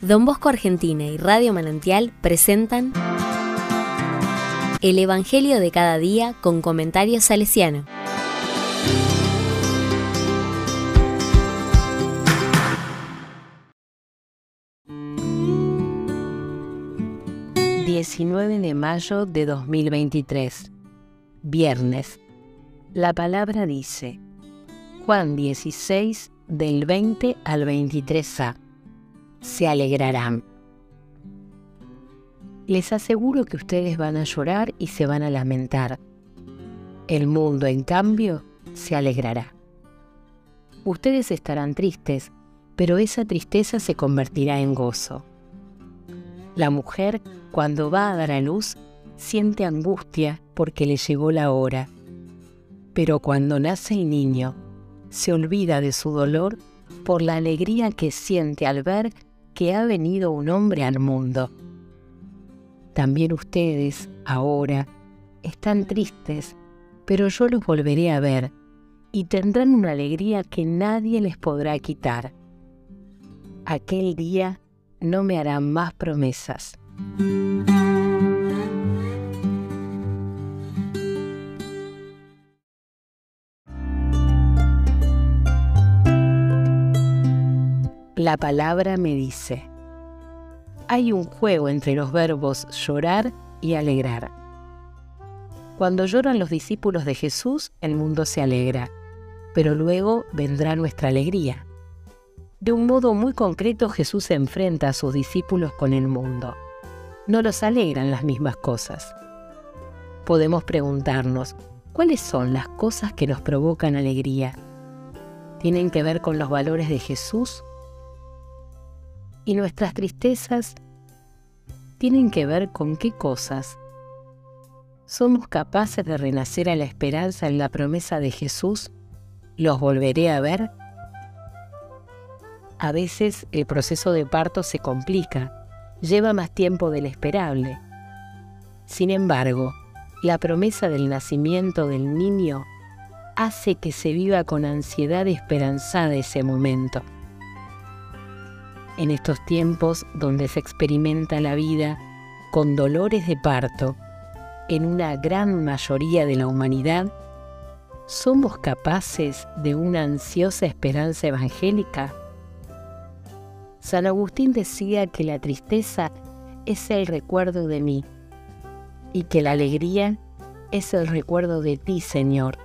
Don Bosco Argentina y Radio Manantial presentan El Evangelio de cada día con comentarios salesiano. ...19 de mayo de 2023... ...viernes... ...la palabra dice... ...Juan 16 del 20 al 23a se alegrarán. Les aseguro que ustedes van a llorar y se van a lamentar. El mundo, en cambio, se alegrará. Ustedes estarán tristes, pero esa tristeza se convertirá en gozo. La mujer, cuando va a dar a luz, siente angustia porque le llegó la hora. Pero cuando nace el niño, se olvida de su dolor por la alegría que siente al ver que ha venido un hombre al mundo. También ustedes, ahora, están tristes, pero yo los volveré a ver y tendrán una alegría que nadie les podrá quitar. Aquel día no me harán más promesas. La palabra me dice, hay un juego entre los verbos llorar y alegrar. Cuando lloran los discípulos de Jesús, el mundo se alegra, pero luego vendrá nuestra alegría. De un modo muy concreto Jesús enfrenta a sus discípulos con el mundo. No los alegran las mismas cosas. Podemos preguntarnos, ¿cuáles son las cosas que nos provocan alegría? ¿Tienen que ver con los valores de Jesús y nuestras tristezas tienen que ver con qué cosas. ¿Somos capaces de renacer a la esperanza en la promesa de Jesús? ¿Los volveré a ver? A veces el proceso de parto se complica, lleva más tiempo del esperable. Sin embargo, la promesa del nacimiento del niño hace que se viva con ansiedad esperanzada ese momento en estos tiempos donde se experimenta la vida con dolores de parto en una gran mayoría de la humanidad, ¿somos capaces de una ansiosa esperanza evangélica? San Agustín decía que la tristeza es el recuerdo de mí y que la alegría es el recuerdo de ti, Señor.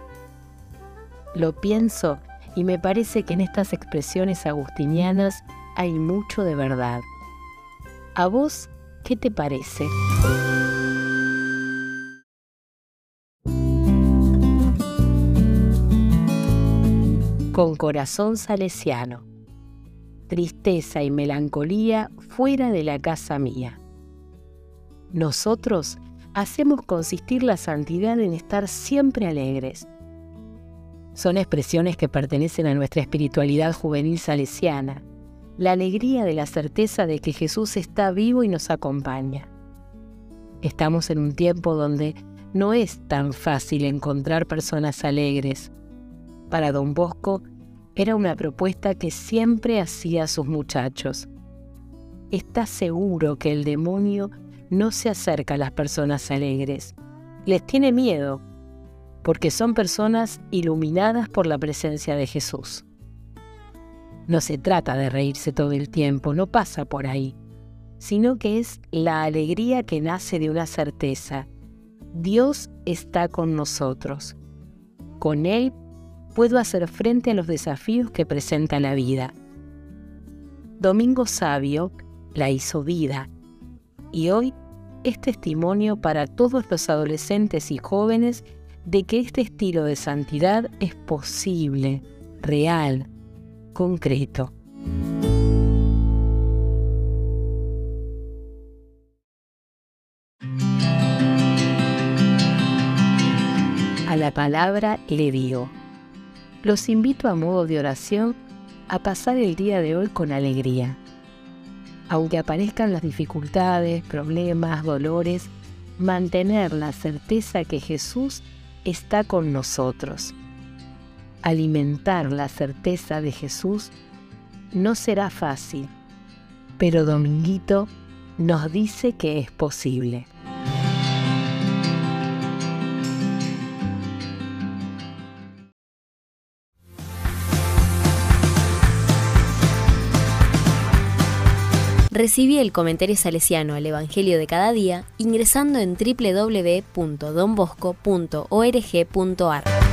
Lo pienso y me parece que en estas expresiones agustinianas hay mucho de verdad. ¿A vos qué te parece? Con corazón salesiano. Tristeza y melancolía fuera de la casa mía. Nosotros hacemos consistir la santidad en estar siempre alegres. Son expresiones que pertenecen a nuestra espiritualidad juvenil salesiana la alegría de la certeza de que Jesús está vivo y nos acompaña. Estamos en un tiempo donde no es tan fácil encontrar personas alegres. Para don Bosco era una propuesta que siempre hacía a sus muchachos. Está seguro que el demonio no se acerca a las personas alegres. Les tiene miedo, porque son personas iluminadas por la presencia de Jesús. No se trata de reírse todo el tiempo, no pasa por ahí, sino que es la alegría que nace de una certeza. Dios está con nosotros. Con Él puedo hacer frente a los desafíos que presenta la vida. Domingo Sabio la hizo vida y hoy es testimonio para todos los adolescentes y jóvenes de que este estilo de santidad es posible, real, concreto. A la palabra le digo, los invito a modo de oración a pasar el día de hoy con alegría. Aunque aparezcan las dificultades, problemas, dolores, mantener la certeza que Jesús está con nosotros alimentar la certeza de Jesús no será fácil, pero Dominguito nos dice que es posible. Recibí el comentario salesiano al Evangelio de cada día ingresando en www.donbosco.org.ar.